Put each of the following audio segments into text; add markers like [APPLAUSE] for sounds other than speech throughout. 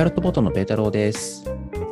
パイロットボートのペータローです。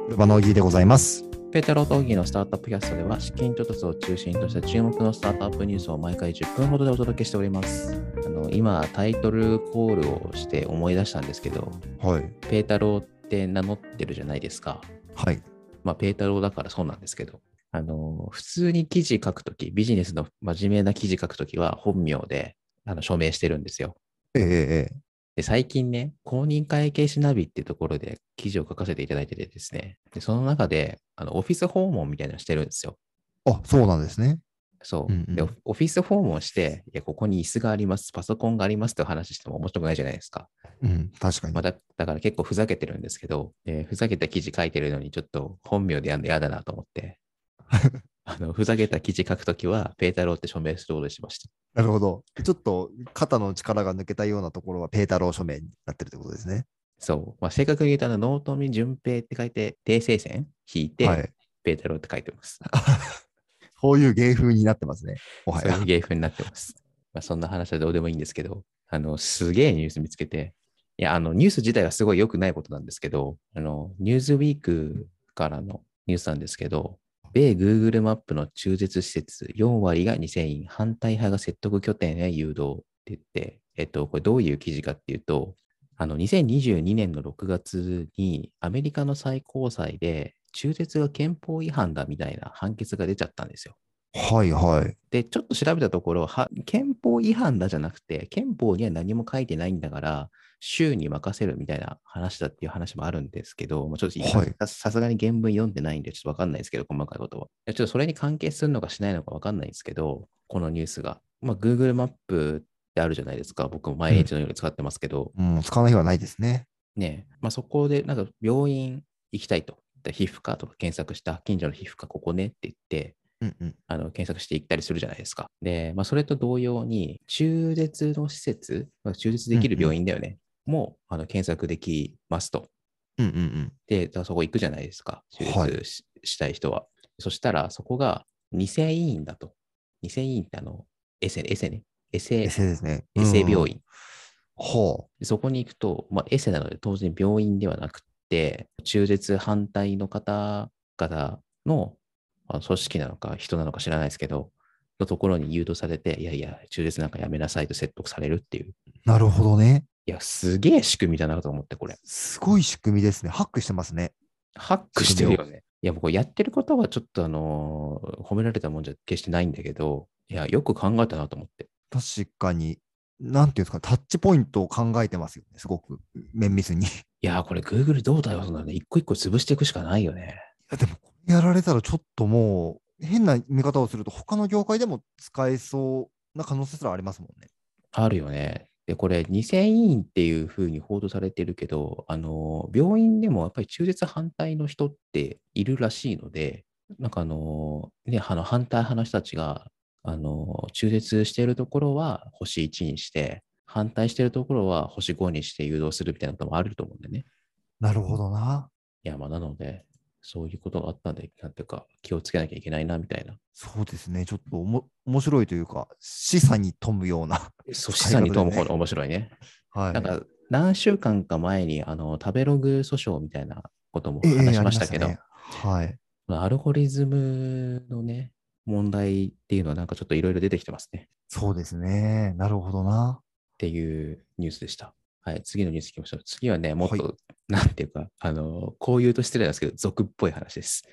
ルバノーギーでございます。ペータローとオギーのスタートアップキャストでは、資金調達を中心とした注目のスタートアップニュースを毎回10分ほどでお届けしております。あの今、タイトルコールをして思い出したんですけど、はい。ペータローって名乗ってるじゃないですか。はい。まあ、ペータローだからそうなんですけど、あの、普通に記事書くとき、ビジネスの真面目な記事書くときは本名であの署名してるんですよ。ええええで、最近ね、公認会計士ナビっていうところで記事を書かせていただいててですね、でその中で、あの、オフィス訪問みたいなのしてるんですよ。あ、そうなんですね。そう。うんうんで、オフィス訪問して、いや、ここに椅子があります、パソコンがありますって話しても面白くないじゃないですか。うん、確かに。まあ、だだから結構ふざけてるんですけど、えーふざけた記事書いてるのにちょっと本名でやるの嫌だなと思って、[LAUGHS] あの、ふざけた記事書くときは、ペータローって署名することにしました。なるほど。ちょっと肩の力が抜けたようなところはペータロー署名になってるってことですね。そう。まあ、正確に言うと、あの、納富淳平って書いて、訂正線引いて、はい。ペータローって書いてます。[LAUGHS] こういう芸風になってますね。もはやそういう。芸風になってます。まあ、そんな話はどうでもいいんですけど、あの、すげえニュース見つけて、いや、あの、ニュース自体はすごい良くないことなんですけど、あの、ニューズウィークからのニュースなんですけど、米 Google マップの中絶施設4割が2000員、反対派が説得拠点へ誘導って言って、えっと、これどういう記事かっていうと、あの、2022年の6月にアメリカの最高裁で中絶が憲法違反だみたいな判決が出ちゃったんですよ。はいはい。で、ちょっと調べたところ、は憲法違反だじゃなくて、憲法には何も書いてないんだから、州に任せるみたいな話だっていう話もあるんですけど、まあちょっとはいささすがに原文読んでないんで、ちょっとわかんないですけど、細かいことは。ちょっとそれに関係するのかしないのかわかんないんですけど、このニュースが。まあ、Google マップってあるじゃないですか。僕も毎日のように使ってますけど、うん、使わない日はないですね。ねまあ、そこでなんか病院行きたいと。で皮膚科とか検索した、近所の皮膚科ここねって言って、うんうん。あの検索していったりするじゃないですか。で、まあ、それと同様に、中絶の施設、まあ、中絶できる病院だよね、もあの検索できますと。うんうんうん。で、そこ行くじゃないですか、手はい術し,、したい人は。そしたら、そこが2000院だと。2000院ってあの、エセ、エセね。エセ、エセですね。エセ病うん。院。はでそこに行くと、まあ、エセなので当然病院ではなくて、中絶反対の方々のまあ組織なのか人なのか知らないですけど、のところに誘導されて、いやいや、中絶なんかやめなさいと説得されるっていう。あ。なるほどね。いや、すげえ仕組みだなと思って、これ。すごい仕組みですね。ハックしてますね。ハックしてるよね。いや、僕やってることはちょっとあのー褒められたもんじゃ決してないんだけど、いや、よく考えたなと思って。確かに、なんていうんですか、タッチポイントを考えてますよね。すごく綿密に。い [LAUGHS] いや、これ Google どうだよ、そんなの。一個一個潰していくしかないよね。や、でも、やられたらちょっともう、変な見方をすると、他の業界でも使えそうな可能性すらありますもんね。あるよね。で、これ、2000院っていうふうに報道されてるけど、あの、病院でもやっぱり中絶反対の人っているらしいので、なんかあの、ね、あの反対派の人たちが、あの、中絶しているところは星1にして、反対しているところは星5にして誘導するみたいなこともあると思うんでね。なるほどな。いや、まあ、なので、そういうことがあったんで、なんていうか、気をつけなきゃいけないな、みたいな。そうですね。ちょっとおも面白いというか、示唆に富むような。そう、示唆に富むほど面白いね。はい。なんか、何週間か前に、あの、食べログ訴訟みたいなこともええ話しましたけど、ありねはい。アルゴリズムのね、問題っていうのはなんかちょっといろいろ出てきてますね。そうですね。なるほどな。っていうニュースでした。はい、次のニュースいきましょう。次はね、もっと、なんていうか、あの、こう言うと失礼なんですけど、俗っぽい話です。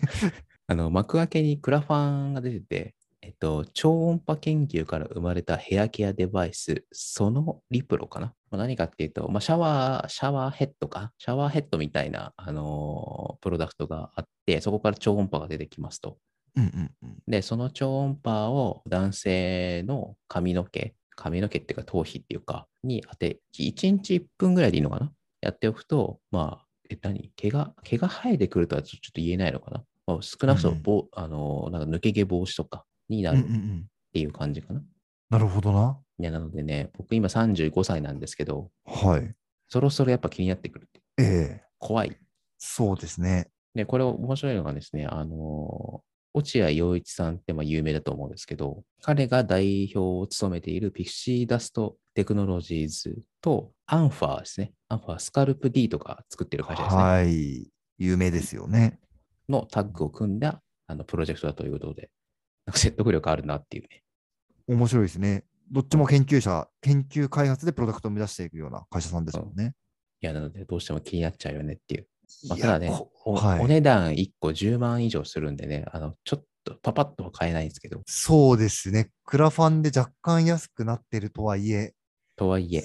[LAUGHS] あの、幕開けにクラファンが出てて、えっと、超音波研究から生まれたヘアケアデバイス、そのリプロかな、まあ、何かっていうと、まあ、シャワー、シャワーヘッドか、シャワーヘッドみたいな、あのープロダクトがあって、そこから超音波が出てきますと。うんうんうん。で、その超音波を男性の髪の毛、髪の毛っていうか頭皮っていうか、に当て、1日1分ぐらいでいいのかな？やっておくと、まあ、え、何？毛が、毛が生えてくるとはちょっと言えないのかな、まあ、少なくとも、うんぼあの、なんか抜け毛防止とかになうんうるっんうん。ていう感じかな。なるほどな。いや、なのでね、僕今35歳なんですけど、はい。そろそろやっぱ気になってくるって。ええ怖い。そうですね。で、これ面白いのがですね、あの落合陽一さんってまあ有名だと思うんですけど、彼が代表を務めているピクシーダストテクノロジーズとアンファーですね。アンファー、スカルプ D とか作ってる会社ですね。はい。有名ですよね。のタッグを組んだあのプロジェクトだということで、なんか説得力あるなっていうね。面白いですね。どっちも研究者、研究開発でプロダクトを目指していくような会社さんですもんね。いや、なのでどうしても気になっちゃうよねっていう。まあ、ただねこお、はいお値段1個10万以上するんでね、あのちょっとパパッとは買えないんですけど、そうですね。クラファンで若干安くなってるとはいえ、とはいえ、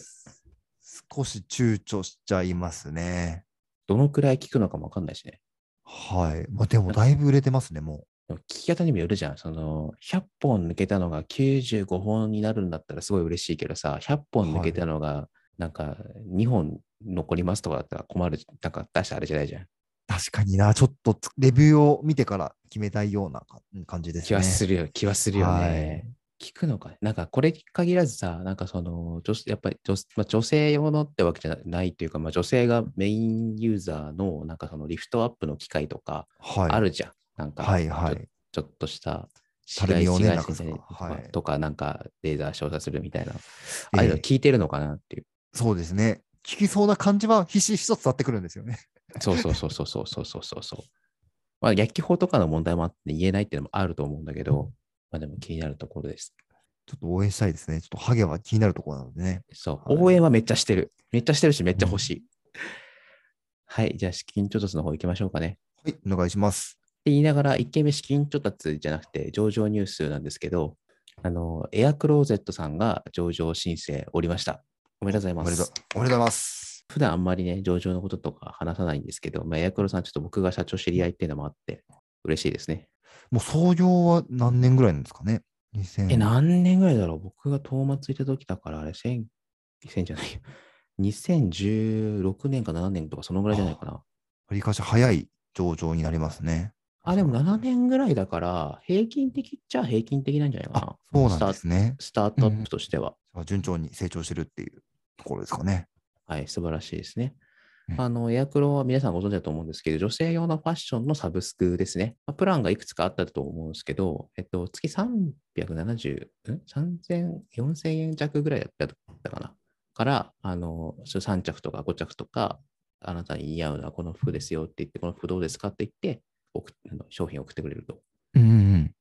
少し躊躇しちゃいますね。どのくらい効くのかもわかんないしね。はい。まあ、でもだいぶ売れてますね、もでも聞き方にもよるじゃん。その、100本抜けたのが95本になるんだったらすごい嬉しいけどさ、100本抜けたのが、なんか2本残りますとかだったら困る。なんか出したあれじゃないじゃん。う。確かにな、ちょっとつレビューを見てから決めたいようなか感じですね。気はするよ、気はするよね。はい聞くのかね。なんかこれに限らずさ、なんかその、女やっぱり女,、まあ、女性用のってわけじゃないっていうか、まあ、女性がメインユーザーのなんかそのリフトアップの機械とかはい。あるじゃん。なんか、はいはいちょっとした紫外線とか,、なんかレーザー照射するみたいな、ええああいうの聞いてるのかなっていう。そうですね。聞きそうな感じはひしひしと伝わってくるんですよね。そうそうそうそうそうそうそうそうそう。[LAUGHS] まあ、薬機法とかの問題もあって言えないっていうのもあると思うんだけど、まあでも気になるところです。ちょっと応援したいですね。ちょっとハゲは気になるところなのでね。そう、はい応援はめっちゃしてる。めっちゃしてるし、めっちゃ欲しい。はい、じゃあ資金調達の方行きましょうかね。はい、お願いします。って言いながら、1件目資金調達じゃなくて上場ニュースなんですけど、あの、エアクローゼットさんが上場申請おりました。おめでとうございます。おめでとうございます。普段あんまりね、上場のこととか話さないんですけど、まあ、エアクロさんちょっと僕が社長知り合いっていうのもあって、嬉しいですね。もう創業は何年ぐらいなんですかね ?2000 え、何年ぐらいだろう？僕が東松いた時だから、あれ、1000、2000じゃないよ。2016年か7年とかそのぐらいじゃないかな。わりかし早い上場になりますね。あ、でも7年ぐらいだから、平均的っちゃ平均的なんじゃないかなあ。、そうなんですね。スタートアップとしては。じゃあ順調に成長してるっていうところですかね。はい、素晴らしいですね。うんあの、エアクロは皆さんご存知だと思うんですけど、女性用のファッションのサブスクですね。まあプランがいくつかあったと思うんですけど、えっと、月370、ん ?3000、4000円弱ぐらいだったかな？から、あの、そう3着とか5着とか、あなたに似合うのはこの服ですよって言って、この服どうですかって言って、送っあの商品を送ってくれると。うんうん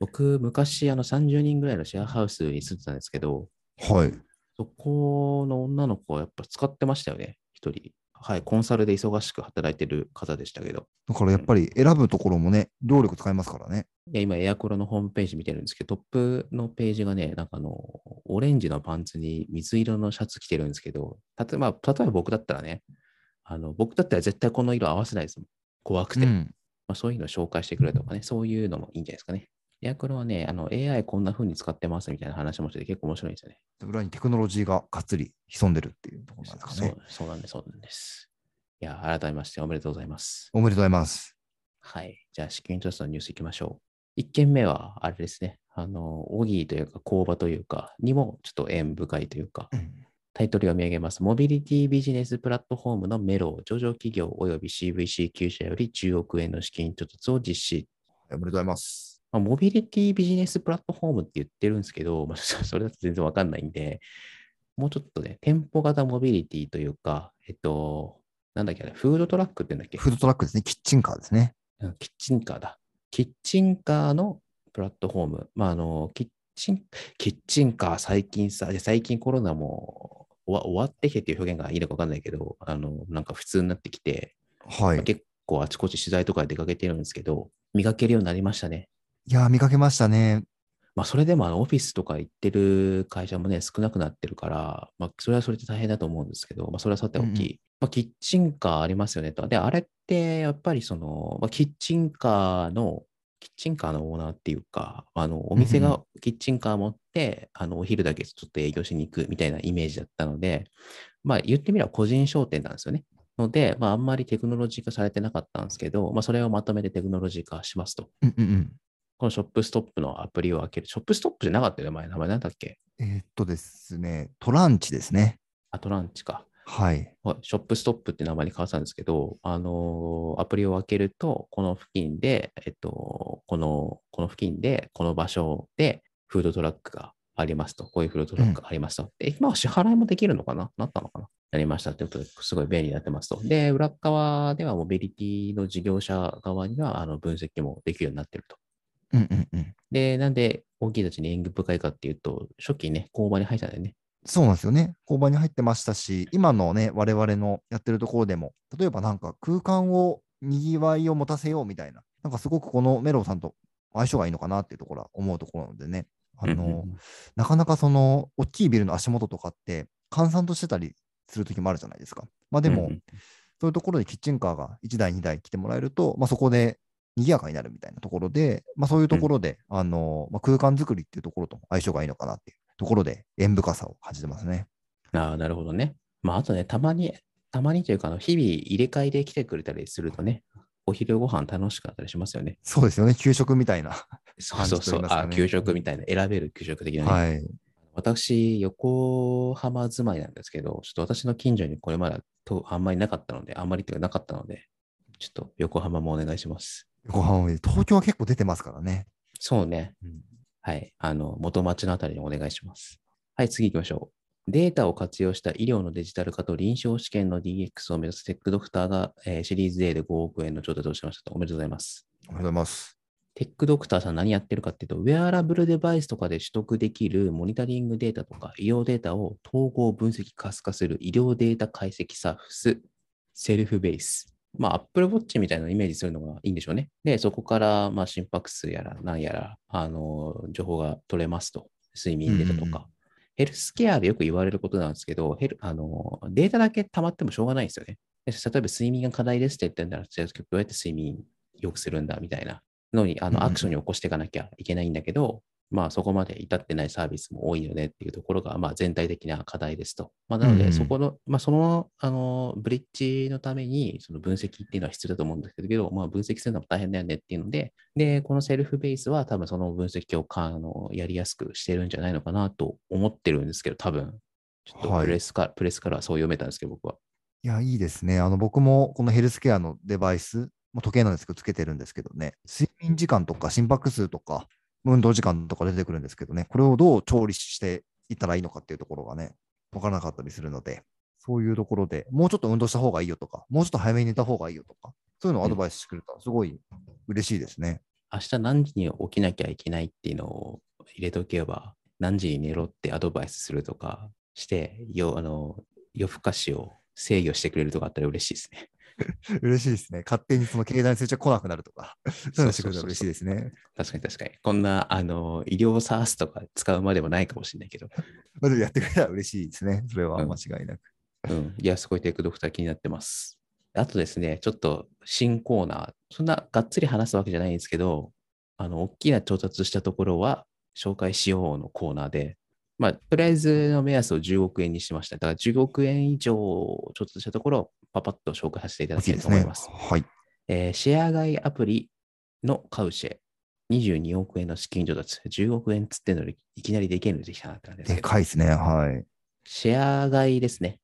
僕、昔、あの、30人ぐらいのシェアハウスに住んでたんですけど、うん。はい。そこの女の子はやっぱ使ってましたよね、一人。はい、コンサルで忙しく働いてる方でしたけど。だからやっぱり選ぶところもね、労力使いますからね。いや今、エアコロのホームページ見てるんですけど、トップのページがね、なんかあの、オレンジのパンツに水色のシャツ着てるんですけど、例えば、例えば僕だったらね、あの僕だったら絶対この色合わせないですもん。怖くて。うん。まあ、そういうのを紹介してくれとかね、そういうのもいいんじゃないですかね。エアコロはね、あの AI こんな風に使ってますみたいな話もしてて結構面白いんですよね。裏にテクノロジーががっつり潜んでるっていうところなんですかねそう。そうなんです、そうなんです。いや、改めましておめでとうございます。おめでとうございます。はい。じゃあ、資金調達のニュースいきましょう。1件目は、あれですね。あの、オギーというか、工場というか、にもちょっと縁深いというか、うんタイトルが見上げます。モビリティビジネスプラットフォームのメロ、上場企業及び CVC 9社より10億円の資金調達を実施。おめでとうございます。まあ、モビリティビジネスプラットフォームって言ってるんですけど、まあ、そ [LAUGHS] それだと全然わかんないんで、もうちょっとね、店舗型モビリティというか、えっと、なんだっけフードトラックって言うんだっけ？フードトラックですね。キッチンカーですね。うんキッチンカーだ。キッチンカーのプラットフォーム。まあ、あの、キッチン、キッチンカー最近さ、で最近コロナも終わ終わってきてっていう表現がいいのかわかんないけど、あの、なんか普通になってきて、はい。まあ結構あちこち取材とかで出かけてるんですけど、見かけるようになりましたね。いやー、見かけましたね。まあ、それでもあのオフィスとか行ってる会社もね、少なくなってるから、まあ、それはそれで大変だと思うんですけど、まあ、それはさておき、うんうんまあ、キッチンカーありますよねと。で、あれってやっぱりその、まあ、キッチンカーの、キッチンカーのオーナーっていうか、あのお店うんうがキッチンカー持って、あのお昼だけちょっと営業しに行くみたいなイメージだったので、まあ言ってみれば個人商店なんですよね。ので、まああんまりテクノロジー化されてなかったんですけど、まあそれをまとめてテクノロジー化しますと。うんうんうん。このショップストップのアプリを開ける。ショップストップじゃなかったよね、前。名前なんだっけ？えーっとですね、トランチですね。アトランチか。はい。はいショップストップって名前に変わってたんですけど、あのーアプリを開けると、この付近で、えっと、この、この付近で、この場所で、フードトラックがありますと。こういうフロートロックありますと。で、今は支払いもできるのかな？なったのかな？なりましたということで、すごい便利になってますと。で、裏側ではモビリティの事業者側にはあの分析もできるようになってると。うんうんうん。で、なんで大きいたちに縁起深いかっていうと、初期ね、工場に入ったんだよね。そうなんですよね。工場に入ってましたし、今のね、我々のやってるところでも、例えばなんか空間をにぎわいを持たせようみたいな、なんかすごくこのメロウさんと相性がいいのかなっていうところは思うところなのでね、あの、うんうんうんなかなかその、大きいビルの足元とかって、閑散としてたりする時もあるじゃないですか。まあでも、うんうんそういうところでキッチンカーが1台、2台来てもらえると、まあ、そこで賑やかになるみたいなところで、まあ、そういうところで、あのまあ、空間作りっていうところと相性がいいのかなっていうところで、縁深さを感じてますね。ああ、なるほどね。まあ、あとね、たまに、たまにというか、あの日々入れ替えで来てくれたりするとね、お昼ご飯楽しかったりしますよね。そうですよね、給食みたいな。[LAUGHS] そうそうそう。あ、給食みたいな、選べる給食的なね。はい。私、横浜住まいなんですけど、ちょっと私の近所にこれまでとあんまりなかったので、あんまりっていうかなかったので、ちょっと横浜もお願いします。横浜も東京は結構出てますからね。そうね。うんはい。あの、元町のあたりにお願いします。はい、次行きましょう。データを活用した医療のデジタル化と臨床試験の DX を目指すテックドクターが、えーシリーズ A で5億円の調達をしましたと。おめでとうございます。おめでとうございます。テックドクターさん何やってるかっていうと、ウェアラブルデバイスとかで取得できるモニタリングデータとか医療データを統合分析可視化する医療データ解析サービス、セルフベース。まあ、Apple Watch みたいなのをイメージするのがいいんでしょうね。で、そこから、まあ、心拍数やら何やら、あの、情報が取れますと。睡眠データとか。うんうんうんヘルスケアでよく言われることなんですけど、ヘルあのデータだけ溜まってもしょうがないんですよね。で例えば睡眠が課題ですって言ってんだら、じゃあどうやって睡眠良くするんだみたいなのに、あのアクションに起こしていかなきゃいけないんだけど、まあそこまで至ってないサービスも多いよねっていうところが、まあ全体的な課題ですと。まあなので、うんうんそこの、まあその、あの、ブリッジのために、その分析っていうのは必要だと思うんですけど、まあ分析するのも大変だよねっていうので、で、このセルフベースは多分その分析をかあのやりやすくしてるんじゃないのかなと思ってるんですけど、多分。ちょっとはいプレスか、プレスからはそう読めたんですけど、僕は。いや、いいですね。あの、僕もこのヘルスケアのデバイス、もう時計なんですけど、つけてるんですけどね、睡眠時間とか心拍数とか、運動時間とか出てくるんですけどね、これをどう調理していったらいいのかっていうところがね、わからなかったりするので、そういうところでもうちょっと運動した方がいいよとか、もうちょっと早めに寝た方がいいよとか、そういうのをアドバイスしてくれたらすごい嬉しいですね。明日何時に起きなきゃいけないっていうのを入れとけば、何時に寝ろってアドバイスするとかして、よあの夜更かしを制御してくれるとかあったら嬉しいですね。[LAUGHS] 嬉しいですね。勝手にその携帯に通知が来なくなるとか、そういうのしてくれたら嬉しいですね。確かに確かに。こんなあの医療サースとか使うまでもないかもしれないけど、[LAUGHS] まあでもやってくれたら嬉しいですね。それはうん間違いなく。うん、いや、すごいテイクドクター気になってます。あとですね、ちょっと新コーナー、そんながっつり話すわけじゃないんですけど、あの、大きな調達したところは紹介しようのコーナーで、まあ、とりあえずの目安を10億円にしました。だから10億円以上調達したところをパパッと紹介させていただきたい大きいですね。と思います。はい。えーシェア買いアプリのカウシェ、22億円の資金調達、10億円つってんのにいきなりできるのできたなって感じですで。かいですね。はい。シェア買いですね。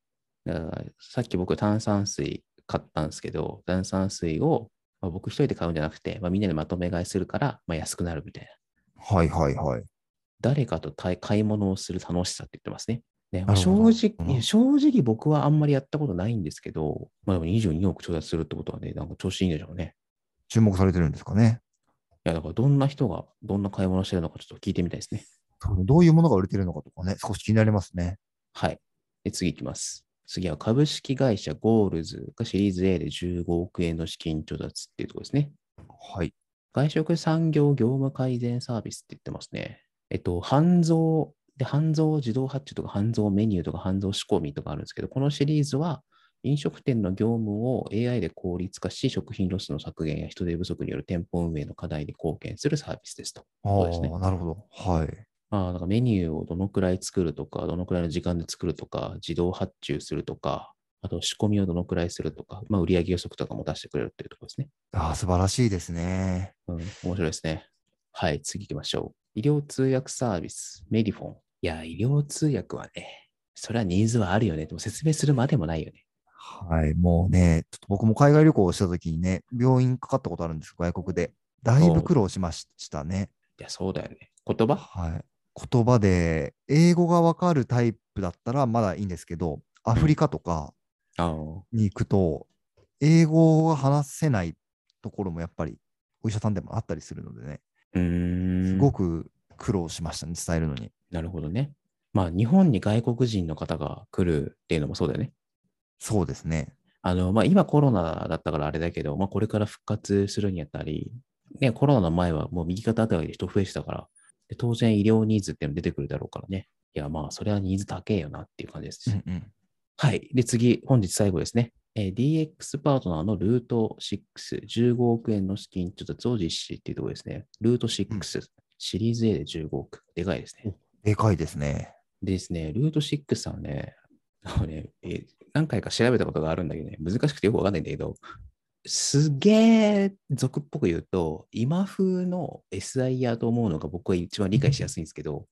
さっき僕炭酸水買ったんですけど、炭酸水を、まあ僕一人で買うんじゃなくて、まあ、みんなでまとめ買いするから、まあ、安くなるみたいな。はいはいはい。誰かと買い物をする楽しさって言ってますね。ね正直、うん正直僕はあんまりやったことないんですけど、まあでも22億調達するってことはね、なんか調子いいんでしょうね。注目されてるんですかね。いや、だからどんな人がどんな買い物してるのかちょっと聞いてみたいですね。どういうものが売れてるのかとかね、少し気になりますね。はい。で次いきます。次は株式会社ゴールズがシリーズ A で15億円の資金調達っていうところですね。はい。外食産業業務改善サービスって言ってますね。えっと、半蔵で、半蔵自動発注とか半蔵メニューとか半蔵仕込みとかあるんですけど、このシリーズは飲食店の業務を AI で効率化し、食品ロスの削減や人手不足による店舗運営の課題に貢献するサービスですと。あそうですねあ、なるほど。はい。まあ、なんかメニューをどのくらい作るとか、どのくらいの時間で作るとか、自動発注するとか、あと仕込みをどのくらいするとか、まあ、売上予測とかも出してくれるっていうところですね。ああ、素晴らしいですね。うん、面白いですね。はい、次行きましょう。医療通訳サービス、メディフォン。いや、医療通訳はね、それはニーズはあるよね。でも説明するまでもないよね。はい。もうね、ちょっと僕も海外旅行をしたときにね、病院かかったことあるんです、外国で。だいぶ苦労しましたね。いや、そうだよね。言葉？はい。言葉で、英語がわかるタイプだったらまだいいんですけど、アフリカとか。に行くと、英語が話せないところもやっぱりお医者さんでもあったりするのでね。すごく苦労しましたね、伝えるのに。なるほどね。まあ、日本に外国人の方が来るっていうのもそうだよね。そうですね。あの、まあ、今コロナだったからあれだけど、まあ、これから復活するにあたり、ね、コロナの前はもう右肩あたりで人増えてたから、で当然医療ニーズっていうの出てくるだろうからね。いや、まあ、それはニーズ高えよなっていう感じです。うんうん。はい。で、次、本日最後ですね。えー DX パートナーのルート6、15億円の資金調達を実施っていうところですね。ルート6、うんシリーズ A で15億。でかいですね。でかいですね。でですね、ルート6さんね、あのね、えー何回か調べたことがあるんだけどね、難しくてよくわかんないんだけど、すげえ俗っぽく言うと、今風の SIR と思うのが僕は一番理解しやすいんですけど、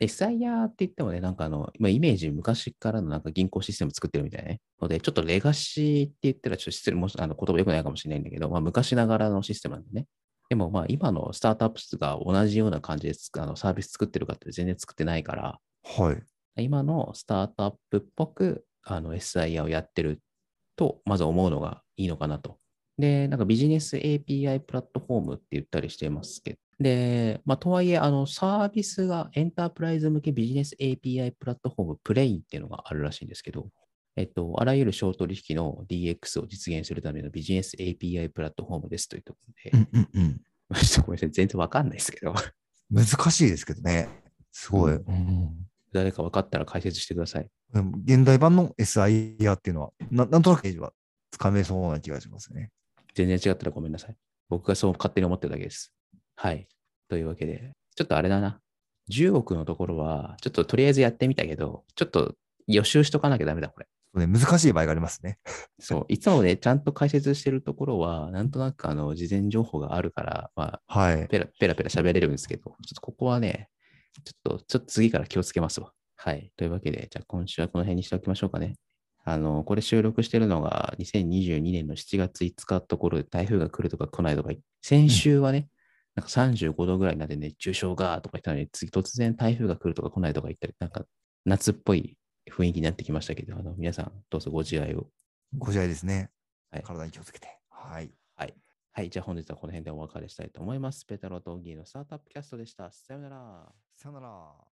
SIR って言ってもね、なんかあの、まあ、イメージ昔からのなんか銀行システム作ってるみたいなね。ので、ちょっとレガシーって言ったらちょっと失礼、もしあの言葉良くないかもしれないんだけど、まあ昔ながらのシステムなんでね。でもまあ今のスタートアップが同じような感じであのサービス作ってるかって全然作ってないから、はい。今のスタートアップっぽくあの SIR をやってると、まず思うのがいいのかなと。で、なんかビジネス API プラットフォームって言ったりしてますけど、で、まあ、とはいえ、あの、サービスがエンタープライズ向けビジネス API プラットフォームプレインっていうのがあるらしいんですけど、えっと、あらゆる小取引の DX を実現するためのビジネス API プラットフォームですというところで、うんうんうん。ちょっとごめんなさい、全然わかんないですけど、難しいですけどね。すごい。ううん誰か分かったら解説してください。現代版の SIR っていうのは、ななんとなくはつかめそうな気がしますね。全然違ったらごめんなさい。僕がそう勝手に思ってるだけです。はい。というわけで、ちょっとあれだな。10億のところは、ちょっととりあえずやってみたけど、ちょっと予習しとかなきゃダメだ、これ。ね難しい場合がありますね。[LAUGHS] そう。いつもね、ちゃんと解説してるところは、なんとなくあの、事前情報があるから、まあ、はい。ペラペラペラ喋れるんですけど、ちょっとここはね、ちょっと、ちょっと次から気をつけますわ。はい。というわけで、じゃあ今週はこの辺にしておきましょうかね。あの、これ収録してるのが2022年の7月5日のところで台風が来るとか来ないとか、先週はね、なんか35度ぐらいになって熱中症がとか言ったのに、次突然台風が来るとか来ないとか言ったり、なんか夏っぽい雰囲気になってきましたけど、あの皆さんどうぞご自愛を。ご自愛ですね。はい体に気をつけて。はい。はい、じゃあ本日はこの辺でお別れしたいと思います。ペタロとギーのスタートアップキャストでした。さようなら。さよなら。